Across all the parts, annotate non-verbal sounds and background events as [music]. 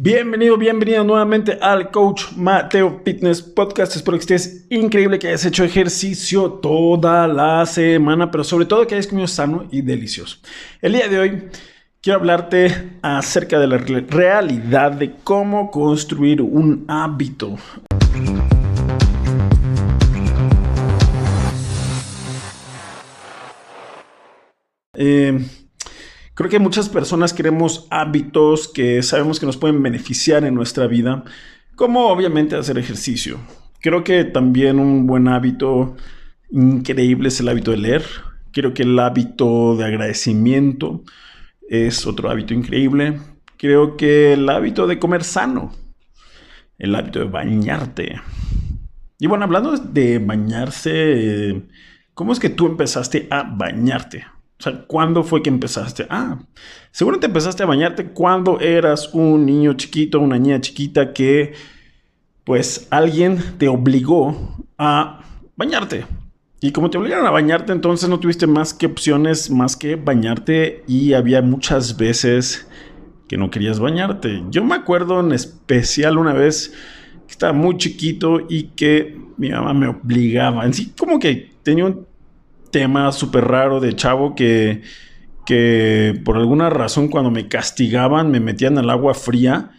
Bienvenido, bienvenido nuevamente al Coach Mateo Fitness Podcast. Espero que estés increíble, que hayas hecho ejercicio toda la semana, pero sobre todo que hayas comido sano y delicioso. El día de hoy quiero hablarte acerca de la realidad de cómo construir un hábito. Eh, Creo que muchas personas queremos hábitos que sabemos que nos pueden beneficiar en nuestra vida, como obviamente hacer ejercicio. Creo que también un buen hábito increíble es el hábito de leer. Creo que el hábito de agradecimiento es otro hábito increíble. Creo que el hábito de comer sano, el hábito de bañarte. Y bueno, hablando de bañarse, ¿cómo es que tú empezaste a bañarte? O sea, ¿cuándo fue que empezaste? Ah, seguro te empezaste a bañarte cuando eras un niño chiquito, una niña chiquita que, pues, alguien te obligó a bañarte. Y como te obligaron a bañarte, entonces no tuviste más que opciones más que bañarte y había muchas veces que no querías bañarte. Yo me acuerdo en especial una vez que estaba muy chiquito y que mi mamá me obligaba. En sí, como que tenía un tema súper raro de chavo que, que por alguna razón cuando me castigaban me metían al agua fría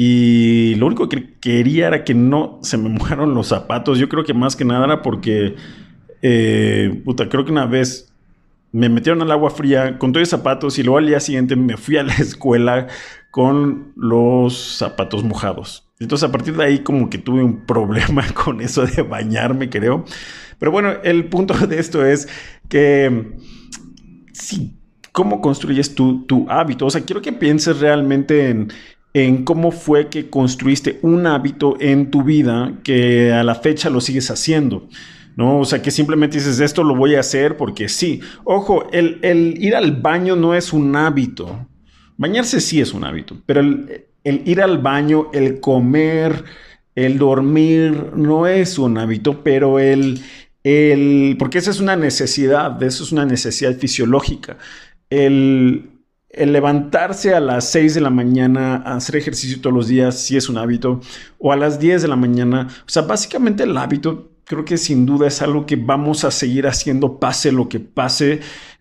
y lo único que quería era que no se me [laughs] mojaron los zapatos. Yo creo que más que nada era porque, eh, puta, creo que una vez me metieron al agua fría con todos los zapatos y luego al día siguiente me fui a la [laughs] escuela con los zapatos mojados. Entonces a partir de ahí como que tuve un problema [laughs] con eso de bañarme, creo. Pero bueno, el punto de esto es que sí, ¿cómo construyes tu, tu hábito? O sea, quiero que pienses realmente en, en cómo fue que construiste un hábito en tu vida que a la fecha lo sigues haciendo. ¿no? O sea, que simplemente dices, esto lo voy a hacer porque sí. Ojo, el, el, ir al baño no es un hábito. Bañarse sí es un hábito, pero el, el ir al baño, el comer, el dormir no es un hábito, pero el, el, porque esa es una necesidad, eso es una necesidad fisiológica. El, el levantarse a las 6 de la mañana hacer ejercicio todos los días sí es un hábito, o a las 10 de la mañana, o sea, básicamente el hábito creo que sin duda es algo que vamos a seguir haciendo pase lo que pase,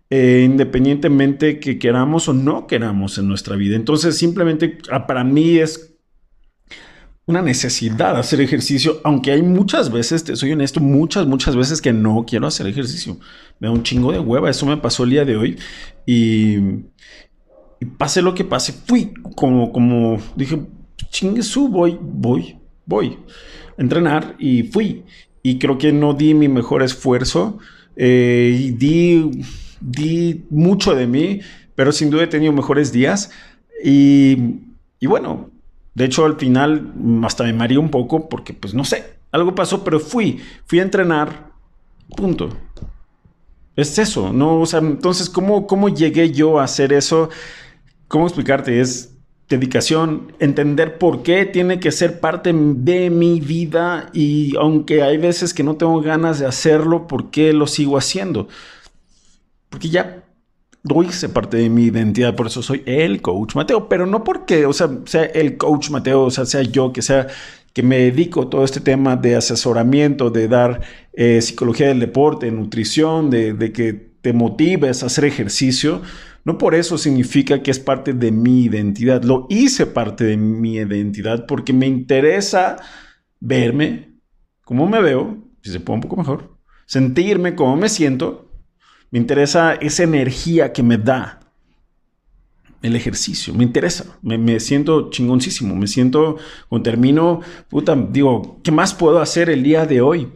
eh, independientemente que queramos o no queramos en nuestra vida. Entonces, simplemente ah, para mí es una necesidad hacer ejercicio, aunque hay muchas veces, te soy honesto, muchas, muchas veces que no quiero hacer ejercicio. Me da un chingo de hueva, eso me pasó el día de hoy y, y pase lo que pase, fui como, como dije, chingue su, voy, voy, voy a entrenar y fui. Y creo que no di mi mejor esfuerzo eh, y di, di mucho de mí, pero sin duda he tenido mejores días y, y bueno, de hecho, al final mm, hasta me mareé un poco porque, pues no sé, algo pasó, pero fui, fui a entrenar, punto. Es eso, ¿no? O sea, entonces, ¿cómo, cómo llegué yo a hacer eso? ¿Cómo explicarte? Es dedicación, entender por qué tiene que ser parte de mi vida y aunque hay veces que no tengo ganas de hacerlo, ¿por qué lo sigo haciendo? Porque ya esa parte de mi identidad, por eso soy el coach Mateo, pero no porque, o sea, sea el coach Mateo, o sea, sea yo que sea que me dedico todo este tema de asesoramiento, de dar eh, psicología del deporte, nutrición, de, de que te motives a hacer ejercicio, no por eso significa que es parte de mi identidad. Lo hice parte de mi identidad porque me interesa verme, cómo me veo, si se puede un poco mejor, sentirme, cómo me siento me interesa esa energía que me da el ejercicio. Me interesa. Me, siento chingoncísimo. Me siento, cuando termino, puta, digo, ¿qué más puedo hacer el día de hoy?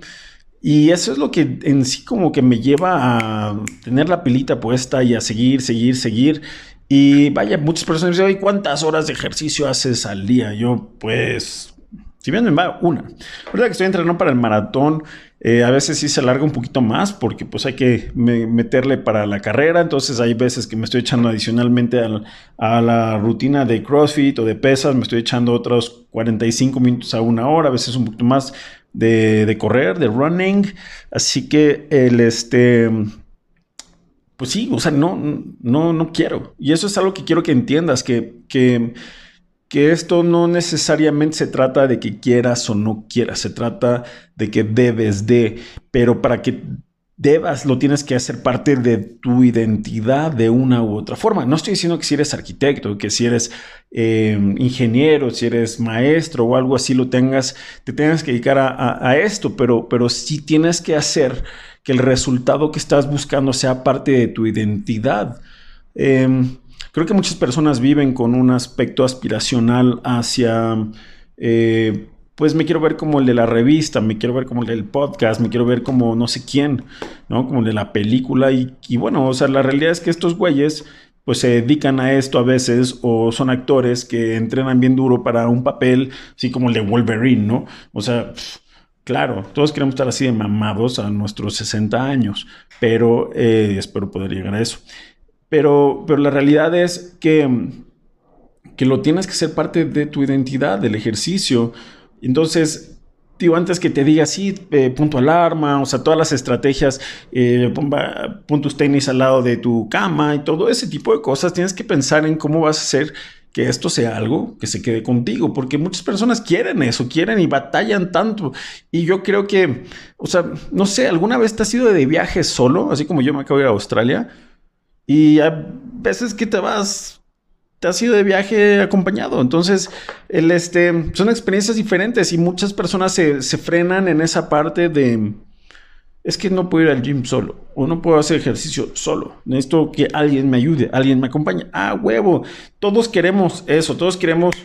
Y eso es lo que en sí como que me lleva a tener la pilita puesta y a seguir, seguir, seguir. Y vaya, muchas personas me dicen, ¿cuántas horas de ejercicio haces al día? Yo, pues, si bien me va una. Ahorita que estoy entrenando para el maratón, eh, a veces sí se alarga un poquito más porque pues hay que meterle para la carrera. Entonces hay veces que me estoy echando adicionalmente a la rutina de CrossFit o de pesas, me estoy echando otros 45 minutos a una hora, a veces un poquito más de, correr, de running. Así que el este... Pues sí, o sea, no, no, no quiero. Y eso es algo que quiero que entiendas, que, que que esto no necesariamente se trata de que quieras o no quieras, se trata de que debes de, pero para que debas, lo tienes que hacer parte de tu identidad de una u otra forma. No estoy diciendo que si eres arquitecto, que si eres eh, ingeniero, si eres maestro o algo así, lo tengas, te tengas que dedicar a, esto, pero, pero sí tienes que hacer que el resultado que estás buscando sea parte de tu identidad. Em, creo que muchas personas viven con un aspecto aspiracional hacia... Eh, pues me quiero ver como el de la revista, me quiero ver como el del podcast, me quiero ver como no sé quién, ¿no? Como el de la película. Y, bueno, o sea, la realidad es que estos güeyes pues se dedican a esto a veces o son actores que entrenan bien duro para un papel, así como el de Wolverine, ¿no? O sea, claro, todos queremos estar así de mamados a nuestros 60 años, pero eh, espero poder llegar a eso. Pero, pero la realidad es que, que lo tienes que ser parte de tu identidad, del ejercicio. Entonces, antes que te diga, sí, eh, punto alarma, o sea, todas las estrategias, eh, pon tus tenis al lado de tu cama y todo ese tipo de cosas, tienes que pensar en cómo vas a hacer que esto sea algo que se quede contigo, porque muchas personas quieren eso, quieren y batallan tanto. Y yo creo que, o sea, no sé, ¿alguna vez te has ido de viaje solo, así como yo me acabo de ir a Australia? Y hay veces que te vas te has ido de viaje acompañado. Entonces, el, este, son experiencias diferentes y muchas personas se, frenan en esa parte de, es que no puedo ir al gym solo o no puedo hacer ejercicio solo. Necesito que alguien me ayude, alguien me acompañe. Ah, huevo. Todos queremos eso, todos queremos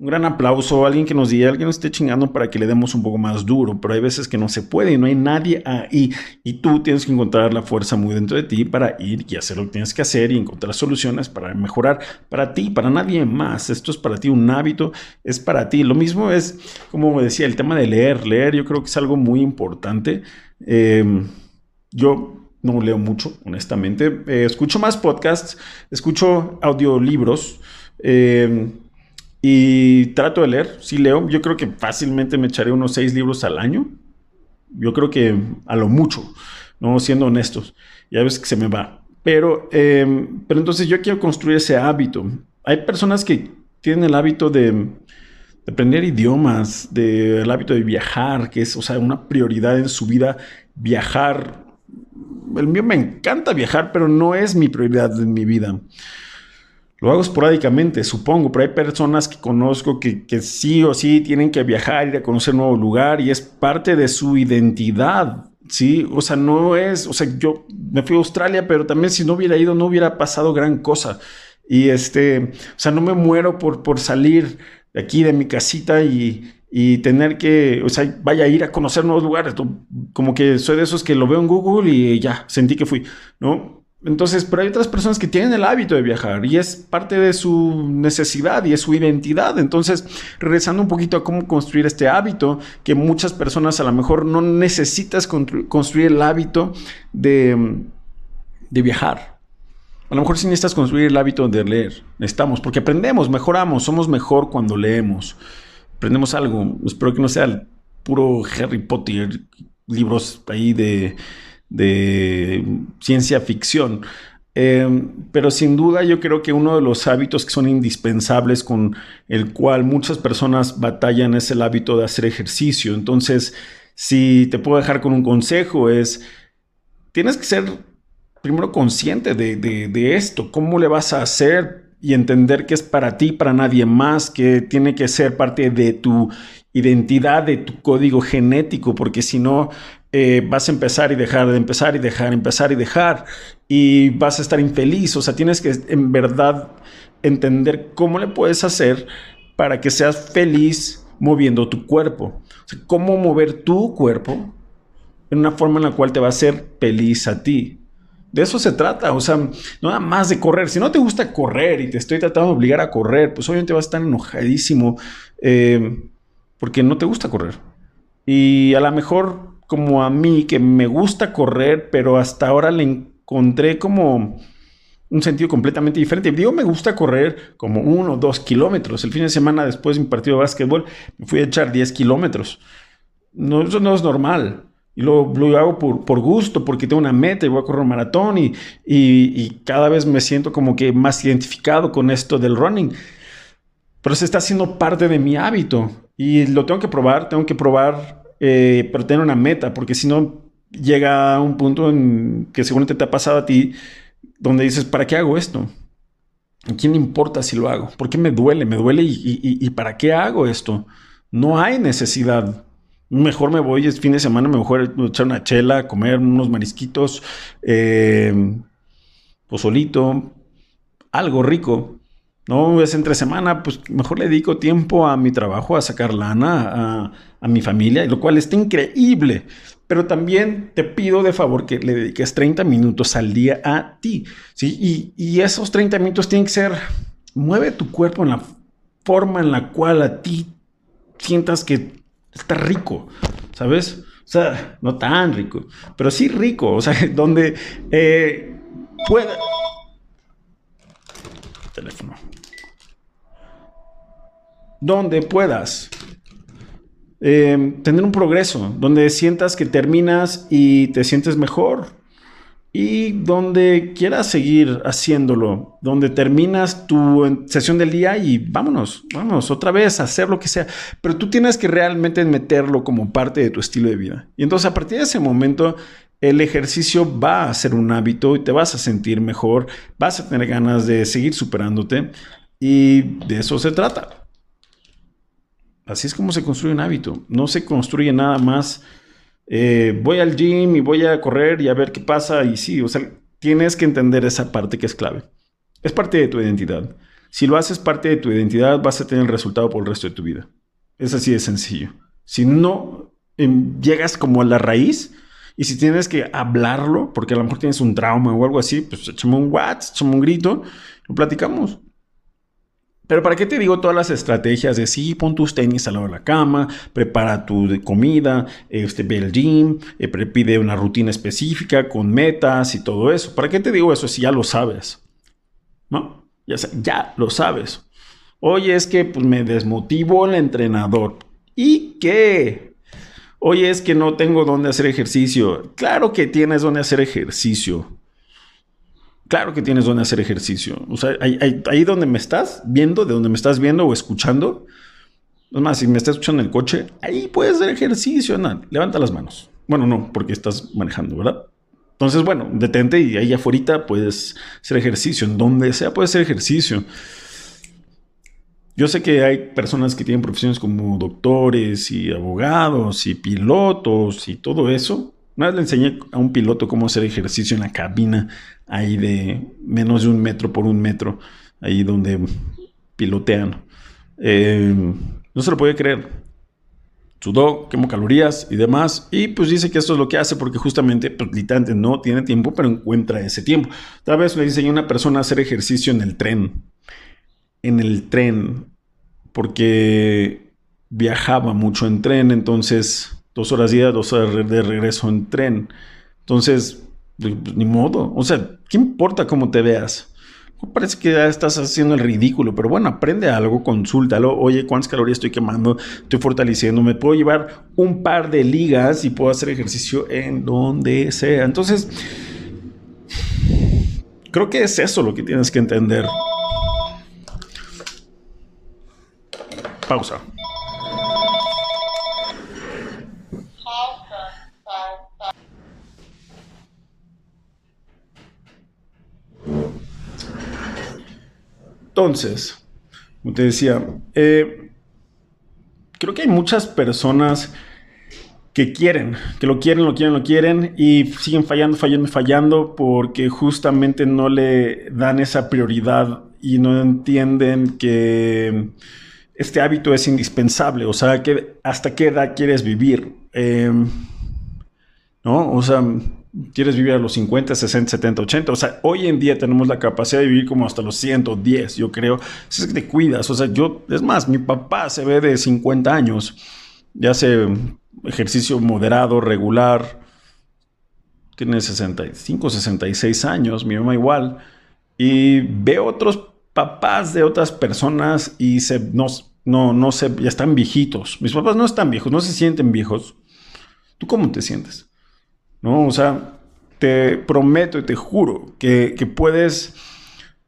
un gran aplauso, alguien que nos diga, alguien nos esté chingando para que le demos un poco más duro, pero hay veces que no se puede y no hay nadie ahí y tú tienes que encontrar la fuerza muy dentro de ti para ir y hacer lo que tienes que hacer y encontrar soluciones para mejorar para ti, para nadie más. Esto es para ti un hábito, es para ti. Lo mismo es, como decía, el tema de leer. Leer yo creo que es algo muy importante. Em, yo no leo mucho, honestamente. Eh, escucho más podcasts, escucho audiolibros. Eh, y trato de leer, sí leo. Yo creo que fácilmente me echaré unos seis libros al año. Yo creo que a lo mucho, no siendo honestos. Ya ves que se me va. Pero, em, pero entonces yo quiero construir ese hábito. Hay personas que tienen el hábito de, aprender idiomas, del hábito de viajar, que es, o sea, una prioridad en su vida, viajar. El mío me encanta viajar, pero no es mi prioridad en mi vida. Lo hago esporádicamente, supongo, pero hay personas que conozco que, sí o sí tienen que viajar, ir a conocer un nuevo lugar y es parte de su identidad, ¿sí? O sea, no es, o sea, yo me fui a Australia, pero también si no hubiera ido no hubiera pasado gran cosa. Y este, o sea, no me muero por, por salir de aquí de mi casita y, y tener que, o sea, vaya a ir a conocer nuevos lugares. Como que soy de esos que lo veo en Google y ya, sentí que fui, ¿no? Entonces, pero hay otras personas que tienen el hábito de viajar y es parte de su necesidad y es su identidad. Entonces, regresando un poquito a cómo construir este hábito, que muchas personas a lo mejor no necesitas construir el hábito de, de viajar. A lo mejor sí necesitas construir el hábito de leer. Necesitamos, porque aprendemos, mejoramos, somos mejor cuando leemos. Aprendemos algo. Espero que no sea el puro Harry Potter, libros ahí de de ciencia ficción. Em, pero sin duda yo creo que uno de los hábitos que son indispensables con el cual muchas personas batallan es el hábito de hacer ejercicio. Entonces, si te puedo dejar con un consejo es, tienes que ser primero consciente de, de esto, cómo le vas a hacer y entender que es para ti, para nadie más, que tiene que ser parte de tu identidad, de tu código genético, porque si no, eh, vas a empezar y dejar, de empezar y dejar, empezar y dejar, y vas a estar infeliz. O sea, tienes que en verdad entender cómo le puedes hacer para que seas feliz moviendo tu cuerpo. O sea, cómo mover tu cuerpo en una forma en la cual te va a hacer feliz a ti. De eso se trata, o sea, no nada más de correr. Si no te gusta correr y te estoy tratando de obligar a correr, pues obviamente vas a estar enojadísimo eh, porque no te gusta correr. Y a lo mejor como a mí, que me gusta correr, pero hasta ahora le encontré como un sentido completamente diferente. Digo, me gusta correr como uno o dos kilómetros. El fin de semana después de mi partido de básquetbol me fui a echar 10 kilómetros. No, eso no es normal. Y lo, lo hago por, por, gusto, porque tengo una meta y voy a correr un maratón y, y, y cada vez me siento como que más identificado con esto del running. pero se está haciendo parte de mi hábito y lo tengo que probar, tengo que probar, eh, pero tener una meta, porque si no llega un punto en que seguramente te ha pasado a ti, donde dices, ¿para qué hago esto? ¿A quién le importa si lo hago? ¿Por qué me duele? ¿Me duele y, para qué hago esto? No hay necesidad. Mejor me voy, es fin de semana, mejor echar una chela, comer unos marisquitos, eh, pozolito, algo rico. No es entre semana, pues mejor le dedico tiempo a mi trabajo, a sacar lana, a, mi familia, lo cual está increíble. Pero también te pido de favor que le dediques 30 minutos al día a ti. ¿sí? Y, y esos 30 minutos tienen que ser, mueve tu cuerpo en la forma en la cual a ti sientas que está rico, ¿sabes? O sea, no tan rico, pero sí rico, o sea, [laughs] donde eh, pueda... Teléfono. Donde puedas eh, tener un progreso, donde sientas que terminas y te sientes mejor, y donde quieras seguir haciéndolo, donde terminas tu sesión del día y vámonos, vámonos otra vez a hacer lo que sea, pero tú tienes que realmente meterlo como parte de tu estilo de vida. Y entonces a partir de ese momento el ejercicio va a ser un hábito y te vas a sentir mejor, vas a tener ganas de seguir superándote y de eso se trata. Así es como se construye un hábito, no se construye nada más eh, voy al gym y voy a correr y a ver qué pasa. Y sí, o sea, tienes que entender esa parte que es clave. Es parte de tu identidad. Si lo haces parte de tu identidad, vas a tener el resultado por el resto de tu vida. Es así de sencillo. Si no em, llegas como a la raíz y si tienes que hablarlo, porque a lo mejor tienes un trauma o algo así, pues échame un WhatsApp, échame un grito, lo platicamos. Pero ¿para qué te digo todas las estrategias de sí, pon tus tenis al lado de la cama, prepara tu comida, este, ve el gym, eh, pide una rutina específica con metas y todo eso? ¿Para qué te digo eso si ya lo sabes? ¿No? Ya, ya lo sabes. Oye, es que pues, me desmotivó el entrenador. ¿Y qué? Oye, es que no tengo dónde hacer ejercicio. Claro que tienes dónde hacer ejercicio. Claro que tienes donde hacer ejercicio. O sea, ahí, donde me estás viendo, de donde me estás viendo o escuchando. Es más, si me estás escuchando en el coche, ahí puedes hacer ejercicio. levanta las manos. Bueno, no, porque estás manejando, ¿verdad? Entonces, bueno, detente y ahí afuera puedes hacer ejercicio. En donde sea puedes hacer ejercicio. Yo sé que hay personas que tienen profesiones como doctores y abogados y pilotos y todo eso. Una vez le enseñé a un piloto cómo hacer ejercicio en la cabina, ahí de menos de un metro por un metro, ahí donde pilotean. Eh, no se lo puede creer. Sudó, quemó calorías y demás. Y pues dice que esto es lo que hace porque justamente, pues, literalmente no tiene tiempo, pero encuentra ese tiempo. Tal vez le enseñé a una persona a hacer ejercicio en el tren. En el tren. Porque viajaba mucho en tren, entonces dos horas ida, dos horas de regreso en tren. Entonces, pues, ni modo. O sea, ¿qué importa cómo te veas? Parece que ya estás haciendo el ridículo, pero bueno, aprende algo, consúltalo. Oye, ¿cuántas calorías estoy quemando? Estoy fortaleciendo. Me puedo llevar un par de ligas y puedo hacer ejercicio en donde sea. Entonces, creo que es eso lo que tienes que entender. Pausa. Entonces, como te decía, eh, creo que hay muchas personas que quieren, que lo quieren, lo quieren, lo quieren y siguen fallando, fallando, fallando porque justamente no le dan esa prioridad y no entienden que este hábito es indispensable, o sea, hasta qué edad quieres vivir, eh, ¿no? O sea, quieres vivir a los 50, 60, 70, 80. O sea, hoy en día tenemos la capacidad de vivir como hasta los 110, yo creo. Si es que te cuidas. O sea, yo, es más, mi papá se ve de 50 años y hace ejercicio moderado, regular. Tiene 65, 66 años, mi mamá igual. Y veo otros papás de otras personas y se, no, no, no se, ya están viejitos. Mis papás no están viejos, no se sienten viejos. ¿Tú cómo te sientes? ¿No? O sea, te prometo y te juro que, puedes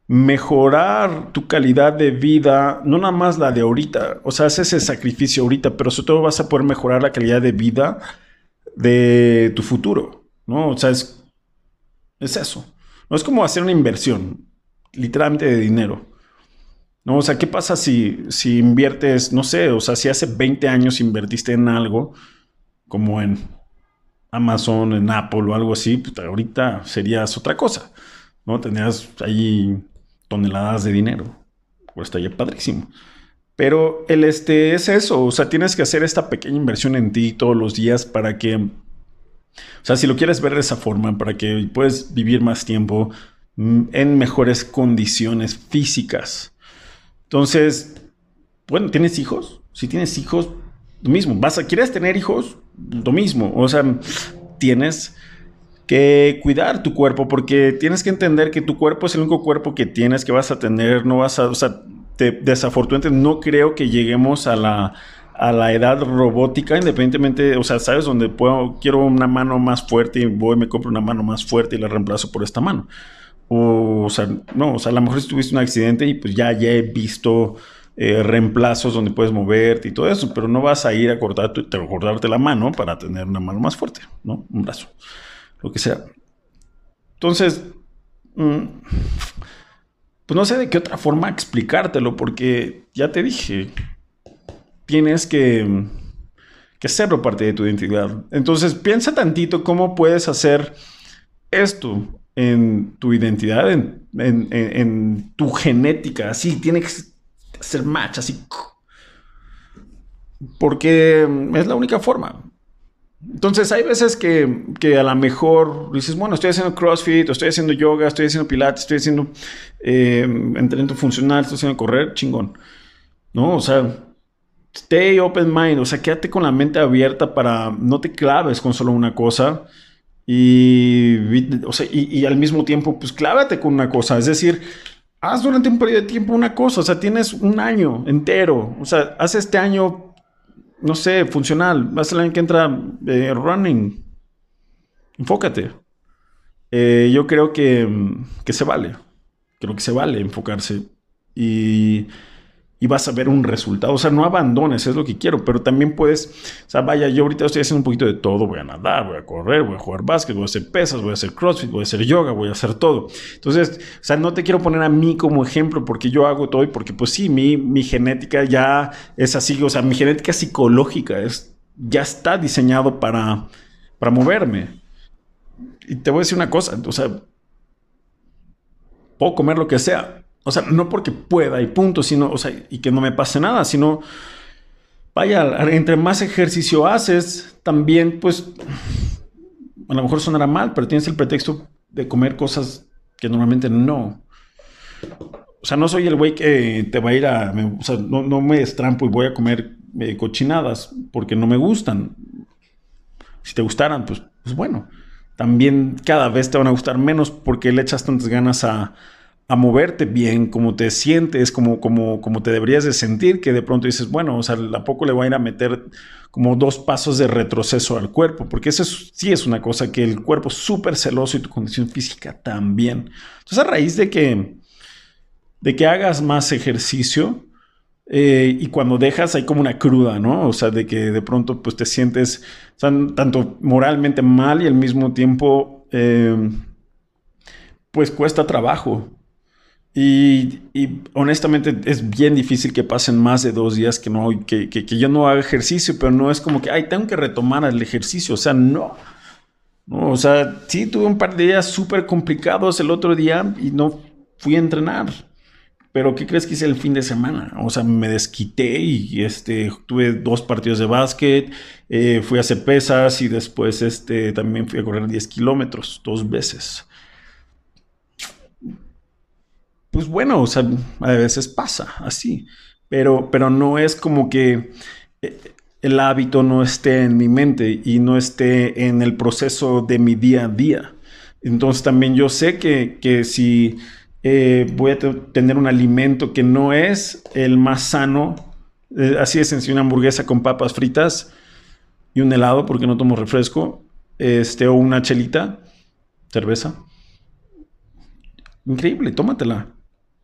mejorar tu calidad de vida, no nada más la de ahorita, o sea, haces ese sacrificio ahorita, pero sobre todo vas a poder mejorar la calidad de vida de tu futuro, ¿no? O sea, es, es eso. No es como hacer una inversión, literalmente de dinero. ¿No? O sea, ¿qué pasa si, si inviertes, no sé, o sea, si hace 20 años invertiste en algo, como en Amazon, en Apple o algo así, pues ahorita serías otra cosa, ¿no? Tenías ahí toneladas de dinero. Pues estaría padrísimo. Pero el este es eso, o sea, tienes que hacer esta pequeña inversión en ti todos los días para que, o sea, si lo quieres ver de esa forma, para que puedas vivir más tiempo mm, en mejores condiciones físicas. Entonces, bueno, ¿tienes hijos? Si tienes hijos, lo mismo. ¿Vas a, ¿Quieres tener hijos? Lo mismo. O sea, tienes que cuidar tu cuerpo, porque tienes que entender que tu cuerpo es el único cuerpo que tienes, que vas a tener, no vas a, o sea, desafortunadamente no creo que lleguemos a la, a la edad robótica, independientemente, o sea, sabes, donde puedo, quiero una mano más fuerte y voy, me compro una mano más fuerte y la reemplazo por esta mano. O, o sea, no, o sea, a lo mejor si tuviste un accidente y pues ya, ya he visto eh, reemplazos donde puedes moverte y todo eso, pero no vas a ir a cortarte, cortarte la mano para tener una mano más fuerte, ¿no? Un brazo lo que sea. Entonces, mm, pues no sé de qué otra forma explicártelo, porque ya te dije, tienes que, que hacerlo parte de tu identidad. Entonces, piensa tantito cómo puedes hacer esto en tu identidad, en, en tu genética, así, tiene que ser match, así. Porque es la única forma. Entonces hay veces que, que, a lo mejor dices, bueno, estoy haciendo CrossFit, estoy haciendo yoga, estoy haciendo pilates, estoy haciendo eh, entrenamiento funcional, estoy haciendo correr, chingón. ¿No? O sea, stay open mind, o sea, quédate con la mente abierta para no te claves con solo una cosa y, o sea, y, y al mismo tiempo, pues clávate con una cosa. Es decir, haz durante un periodo de tiempo una cosa, o sea, tienes un año entero, o sea, haz este año no sé, funcional. Vas a alguien que entra eh, running. Enfócate. Eh, yo creo que, que se vale. Creo que se vale enfocarse. Y y vas a ver un resultado. O sea, no abandones, es lo que quiero, pero también puedes, o sea, vaya, yo ahorita estoy haciendo un poquito de todo, voy a nadar, voy a correr, voy a jugar básquet, voy a hacer pesas, voy a hacer crossfit, voy a hacer yoga, voy a hacer todo. Entonces, o sea, no te quiero poner a mí como ejemplo porque yo hago todo y porque pues sí, mi, mi genética ya es así, o sea, mi genética psicológica es, ya está diseñado para, para moverme. Y te voy a decir una cosa, o sea, puedo comer lo que sea, o sea, no porque pueda y punto, sino, o sea, y que no me pase nada, sino, vaya, entre más ejercicio haces, también, pues, a lo mejor sonará mal, pero tienes el pretexto de comer cosas que normalmente no. O sea, no soy el güey que te va a ir a, o sea, no, no me estrampo y voy a comer eh, cochinadas porque no me gustan. Si te gustaran, pues, pues bueno. También cada vez te van a gustar menos porque le echas tantas ganas a, a moverte bien, como te sientes, como, te deberías de sentir, que de pronto dices, bueno, o sea, ¿a poco le voy a ir a meter como dos pasos de retroceso al cuerpo? Porque eso sí es una cosa que el cuerpo es súper celoso y tu condición física también. Entonces, a raíz de que, de que hagas más ejercicio, eh, y cuando dejas hay como una cruda, ¿no? O sea, de que de pronto pues te sientes tanto moralmente mal y al mismo tiempo eh, pues cuesta trabajo. Y, honestamente es bien difícil que pasen más de dos días que, no, que, que, yo no haga ejercicio, pero no es como que, ay, tengo que retomar el ejercicio. O sea, no. no o sea, sí tuve un par de días súper complicados el otro día y no fui a entrenar. Pero ¿qué crees que hice el fin de semana? O sea, me desquité y este, tuve dos partidos de básquet, eh, fui a hacer pesas y después este, también fui a correr 10 kilómetros dos veces pues bueno, o sea, a veces pasa así, pero, pero no es como que eh, el hábito no esté en mi mente y no esté en el proceso de mi día a día. Entonces también yo sé que, si eh, voy a tener un alimento que no es el más sano, eh, así es sencillo, una hamburguesa con papas fritas y un helado porque no tomo refresco, este, o una chelita, cerveza. Increíble, tómatela.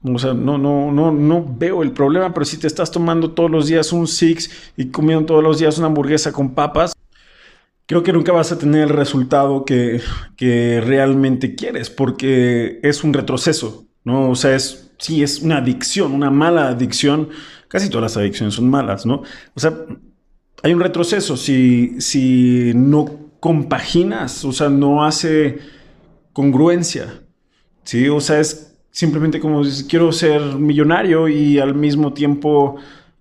O sea, no, no, no, no veo el problema, pero si te estás tomando todos los días un Six y comiendo todos los días una hamburguesa con papas, creo que nunca vas a tener el resultado que, que realmente quieres, porque es un retroceso, ¿no? O sea, es, sí, es una adicción, una mala adicción. Casi todas las adicciones son malas, ¿no? O sea, hay un retroceso si, si no compaginas, o sea, no hace congruencia, ¿sí? O sea, es simplemente como quiero ser millonario y al mismo tiempo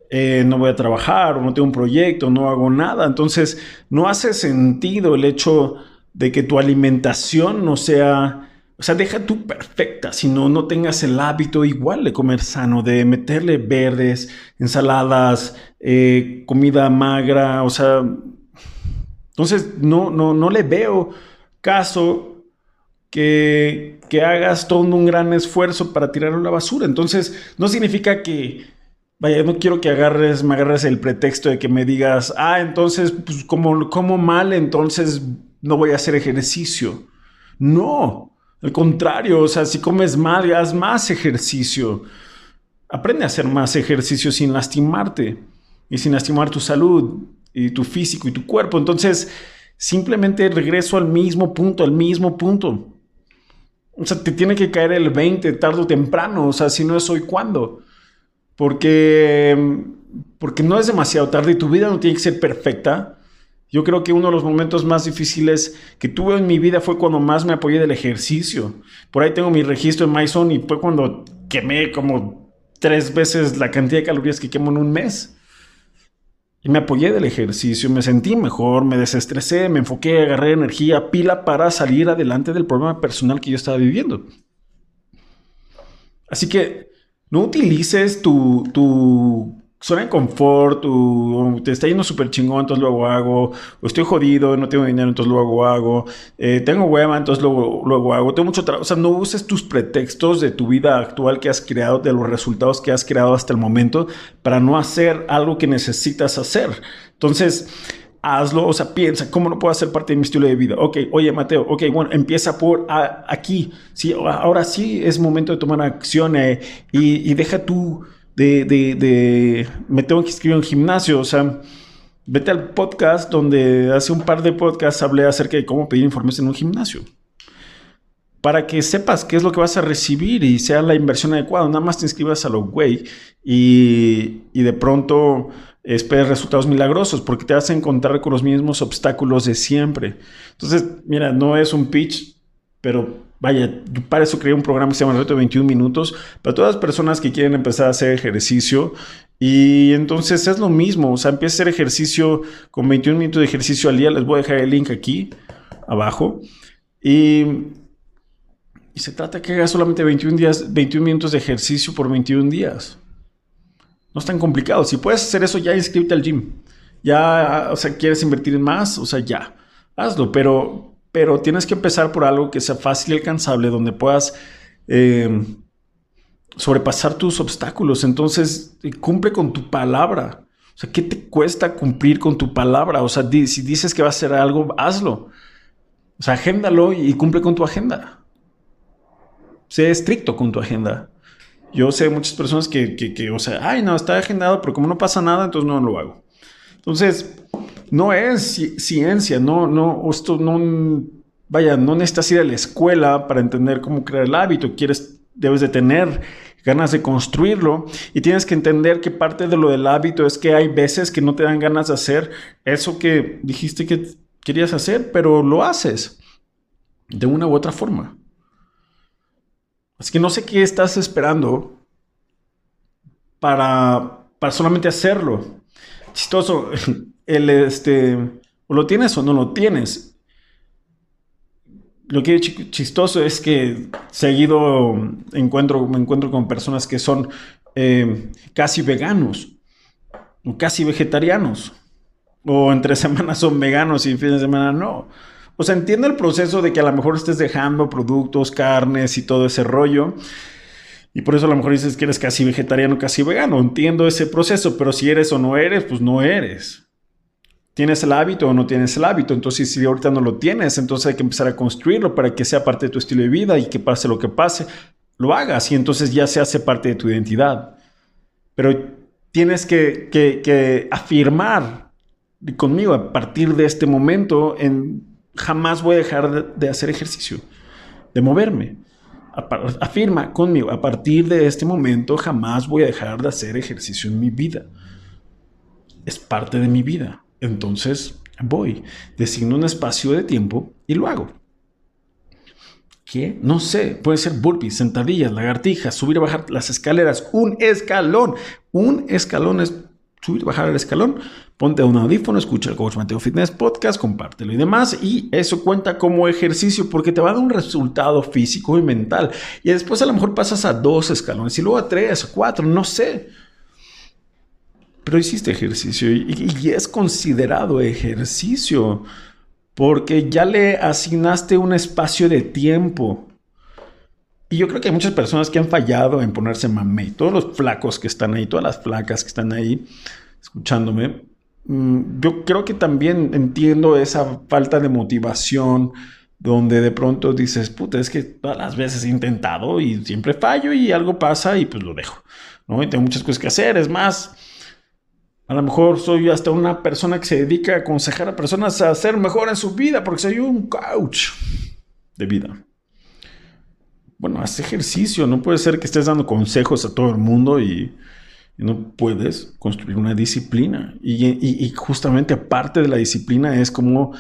eh, no voy a trabajar o no tengo un proyecto, no hago nada. Entonces, no hace sentido el hecho de que tu alimentación no sea, o sea, deja tú perfecta, sino no tengas el hábito igual de comer sano, de meterle verdes, ensaladas, eh, comida magra, o sea, entonces no, no, no le veo caso que, hagas todo un gran esfuerzo para tirarlo a la basura. Entonces, no significa que, vaya, no quiero que agarres, me agarres el pretexto de que me digas, ah, entonces, pues como, como mal, entonces no voy a hacer ejercicio. No, al contrario, o sea, si comes mal, haz más ejercicio. Aprende a hacer más ejercicio sin lastimarte y sin lastimar tu salud y tu físico y tu cuerpo. Entonces, simplemente regreso al mismo punto, al mismo punto. O sea, te tiene que caer el 20 tarde o temprano. O sea, si no es hoy, ¿cuándo? Porque, porque no es demasiado tarde y tu vida no tiene que ser perfecta. Yo creo que uno de los momentos más difíciles que tuve en mi vida fue cuando más me apoyé del ejercicio. Por ahí tengo mi registro en MyZone y fue cuando quemé como tres veces la cantidad de calorías que quemo en un mes. Y me apoyé del ejercicio, me sentí mejor, me desestresé, me enfoqué, agarré energía, pila para salir adelante del problema personal que yo estaba viviendo. Así que no utilices tu, tu zona de confort, o te está yendo súper chingón, entonces luego hago, o estoy jodido, no tengo dinero, entonces luego hago, eh, tengo hueva, entonces luego, luego hago, tengo mucho trabajo, o sea, no uses tus pretextos de tu vida actual que has creado, de los resultados que has creado hasta el momento, para no hacer algo que necesitas hacer. Entonces, hazlo, o sea, piensa, ¿cómo no puedo hacer parte de mi estilo de vida? Ok, oye, Mateo, ok, bueno, empieza por aquí, sí, ahora sí es momento de tomar acción eh, y, y deja tu de, de, me tengo que inscribir en gimnasio, o sea, vete al podcast donde hace un par de podcasts hablé acerca de cómo pedir informes en un gimnasio. Para que sepas qué es lo que vas a recibir y sea la inversión adecuada. Nada más te inscribas a lo güey y, y de pronto esperes resultados milagrosos porque te vas a encontrar con los mismos obstáculos de siempre. Entonces, mira, no es un pitch, pero vaya, para eso creé un programa que se llama Reto de 21 Minutos, para todas las personas que quieren empezar a hacer ejercicio. Y entonces es lo mismo, o sea, empieza a hacer ejercicio con 21 minutos de ejercicio al día. Les voy a dejar el link aquí abajo. Y, se trata que hagas solamente 21, días, 21 minutos de ejercicio por 21 días. No es tan complicado. Si puedes hacer eso, ya inscríbete al gym. Ya, o sea, quieres invertir en más, o sea, ya, hazlo. Pero, pero tienes que empezar por algo que sea fácil y alcanzable, donde puedas eh, sobrepasar tus obstáculos. Entonces, eh, cumple con tu palabra. O sea, ¿qué te cuesta cumplir con tu palabra? O sea, si dices que vas a hacer algo, hazlo. O sea, agéndalo y cumple con tu agenda. Sé estricto con tu agenda. Yo sé muchas personas que, que, que, o sea, ay, no, está agendado, pero como no pasa nada, entonces no lo hago. Entonces, no es ciencia, no, no, esto no, vaya, no necesitas ir a la escuela para entender cómo crear el hábito, quieres, debes de tener ganas de construirlo y tienes que entender que parte de lo del hábito es que hay veces que no te dan ganas de hacer eso que dijiste que querías hacer, pero lo haces de una u otra forma. Así que no sé qué estás esperando para, para solamente hacerlo. Chistoso, [laughs] el este, o lo tienes o no lo tienes. Lo que es chistoso es que seguido encuentro, me encuentro con personas que son eh, casi veganos o casi vegetarianos. O entre [laughs] semanas son veganos y fin de semana no. O sea, entiendo el proceso de que a lo mejor estés dejando productos, carnes y todo ese rollo. Y por eso a lo mejor dices que eres casi vegetariano, casi vegano. Entiendo ese proceso, pero si eres o no eres, pues no eres. ¿Tienes el hábito o no tienes el hábito? Entonces, si ahorita no lo tienes, entonces hay que empezar a construirlo para que sea parte de tu estilo de vida y que pase lo que pase, lo hagas y entonces ya se hace parte de tu identidad. Pero tienes que, que afirmar conmigo a partir de este momento en jamás voy a dejar de hacer ejercicio, de moverme. Afirma conmigo, a partir de este momento jamás voy a dejar de hacer ejercicio en mi vida. Es parte de mi vida. Entonces voy, designo un espacio de tiempo y lo hago. ¿Qué? No sé, puede ser burpees, sentadillas, lagartijas, subir y bajar las escaleras, un escalón. Un escalón es subir y bajar el escalón. Ponte un audífono, escucha el Coach Mateo Fitness Podcast, compártelo y demás. Y eso cuenta como ejercicio porque te va a dar un resultado físico y mental. Y después a lo mejor pasas a dos escalones y luego a tres, a cuatro, no sé pero hiciste ejercicio y, es considerado ejercicio porque ya le asignaste un espacio de tiempo. Y yo creo que hay muchas personas que han fallado en ponerse mame. Todos los flacos que están ahí, todas las flacas que están ahí escuchándome, mm, yo creo que también entiendo esa falta de motivación donde de pronto dices, puta, es que todas las veces he intentado y siempre fallo y algo pasa y pues lo dejo, ¿no? Y tengo muchas cosas que hacer, es más, a lo mejor soy hasta una persona que se dedica a aconsejar a personas a ser mejor en su vida porque soy un coach de vida. Bueno, haz ejercicio. No puede ser que estés dando consejos a todo el mundo y, no puedes construir una disciplina. y, justamente aparte de la disciplina es como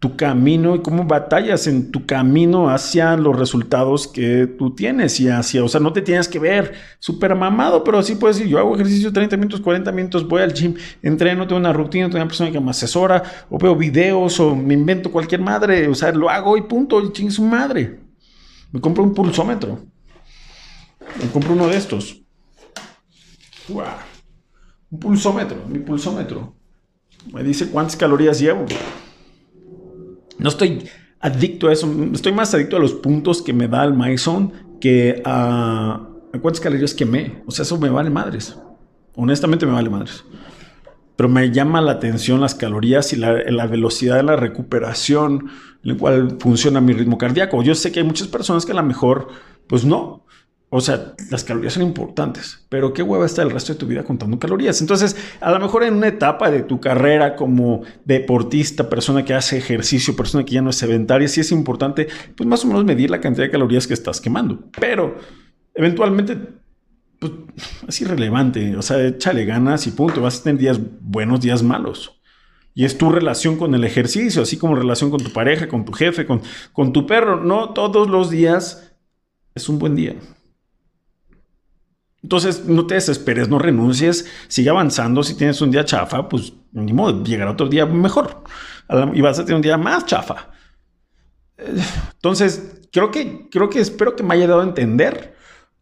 tu camino y cómo batallas en tu camino hacia los resultados que tú tienes y hacia, o sea, no te tienes que ver súper mamado, pero sí puedes decir, yo hago ejercicio 30 minutos, 40 minutos, voy al gym, entreno, tengo una rutina, tengo una persona que me asesora, o veo videos, o me invento cualquier madre, o sea, lo hago y punto, y ching su madre. Me compro un pulsómetro. Me compro uno de estos. Un pulsómetro, mi pulsómetro. Me dice cuántas calorías llevo. No estoy adicto a eso, estoy más adicto a los puntos que me da el MyZone que a, cuántas calorías quemé. O sea, eso me vale madres. Honestamente me vale madres. Pero me llama la atención las calorías y la, la velocidad de la recuperación, en la cual funciona mi ritmo cardíaco. Yo sé que hay muchas personas que a lo mejor, pues no, o sea, las calorías son importantes, pero qué hueva está el resto de tu vida contando calorías. Entonces, a lo mejor en una etapa de tu carrera como deportista, persona que hace ejercicio, persona que ya no es sedentaria, sí es importante, pues más o menos medir la cantidad de calorías que estás quemando. Pero eventualmente, pues es irrelevante. O sea, échale ganas y punto. Vas a tener días buenos, días malos. Y es tu relación con el ejercicio, así como relación con tu pareja, con tu jefe, con, con tu perro. No todos los días es un buen día. Entonces, no te desesperes, no renuncies, sigue avanzando. Si tienes un día chafa, pues ni modo, llegará otro día mejor. Y vas a tener un día más chafa. Entonces, creo que, creo que espero que me haya dado a entender,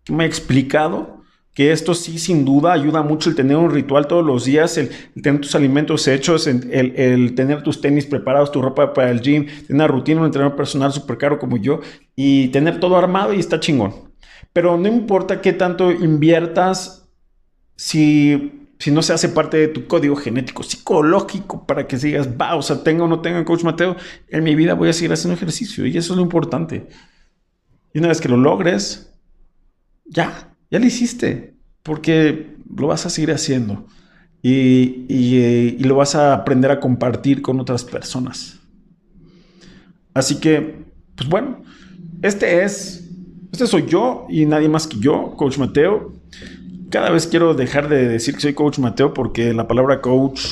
que me haya explicado que esto sí, sin duda, ayuda mucho el tener un ritual todos los días, el, tener tus alimentos hechos, el, tener tus tenis preparados, tu ropa para el gym, tener una rutina, un entrenador personal súper caro como yo y tener todo armado y está chingón. Pero no importa qué tanto inviertas si, si no se hace parte de tu código genético, psicológico, para que sigas, va, o sea, tenga o no tenga coach Mateo, en mi vida voy a seguir haciendo ejercicio y eso es lo importante. Y una vez que lo logres, ya, ya lo hiciste, porque lo vas a seguir haciendo y, y lo vas a aprender a compartir con otras personas. Así que, pues bueno, este es este soy yo y nadie más que yo, Coach Mateo. Cada vez quiero dejar de decir que soy Coach Mateo porque la palabra coach,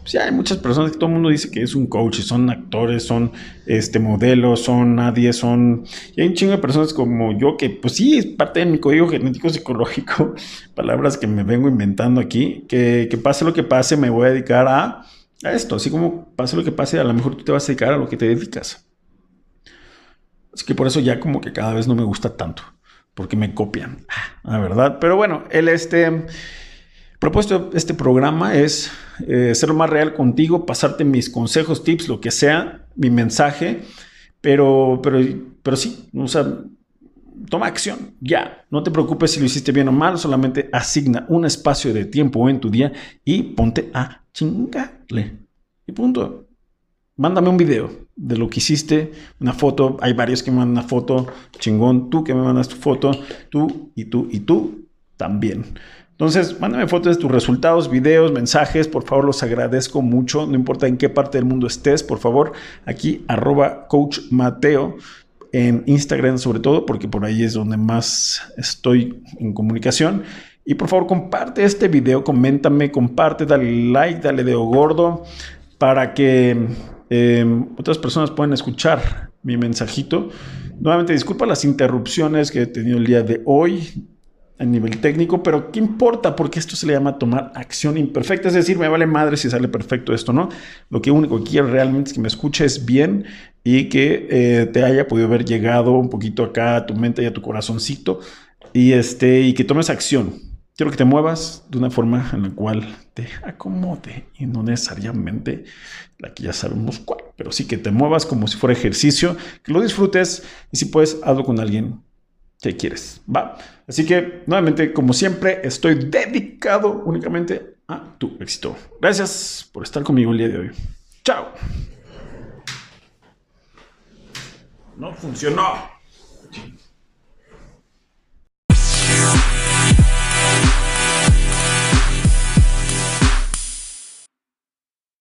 pues hay muchas personas que todo el mundo dice que es un coach y son actores, son este, modelos, son nadie, son... Y hay un chingo de personas como yo que pues sí, es parte de mi código genético psicológico, [laughs] palabras que me vengo inventando aquí, que, que pase lo que pase me voy a dedicar a, a esto, así como pase lo que pase, a lo mejor tú te vas a dedicar a lo que te dedicas. Así que por eso ya como que cada vez no me gusta tanto, porque me copian, la verdad. Pero bueno, el este propósito de este programa es eh, ser más real contigo, pasarte mis consejos, tips, lo que sea, mi mensaje, pero, pero, pero sí, o sea, toma acción, ya. No te preocupes si lo hiciste bien o mal, solamente asigna un espacio de tiempo en tu día y ponte a chingarle. Y punto. Mándame un video de lo que hiciste, una foto. Hay varios que me mandan una foto, chingón. Tú que me mandas tu foto, tú y tú y tú también. Entonces, mándame fotos de tus resultados, videos, mensajes, por favor, los agradezco mucho, no importa en qué parte del mundo estés, por favor, aquí arroba coach Mateo en Instagram sobre todo, porque por ahí es donde más estoy en comunicación. Y por favor, comparte este video, coméntame, comparte, dale like, dale dedo gordo, para que em, otras personas puedan escuchar mi mensajito. Nuevamente, disculpa las interrupciones que he tenido el día de hoy a nivel técnico, pero ¿qué importa? Porque esto se le llama tomar acción imperfecta, es decir, me vale madre si sale perfecto esto, ¿no? Lo que único que quiero realmente es que me escuches bien y que eh, te haya podido haber llegado un poquito acá a tu mente y a tu corazoncito y, este, y que tomes acción. Quiero que te muevas de una forma en la cual te acomode y no necesariamente la ya sabemos cuál, pero sí que te muevas como si fuera ejercicio, que lo disfrutes y si puedes, hazlo con alguien que quieres. Va. Así que, nuevamente, como siempre, estoy dedicado únicamente a tu éxito. Gracias por estar conmigo el día de hoy. Chao. No funcionó.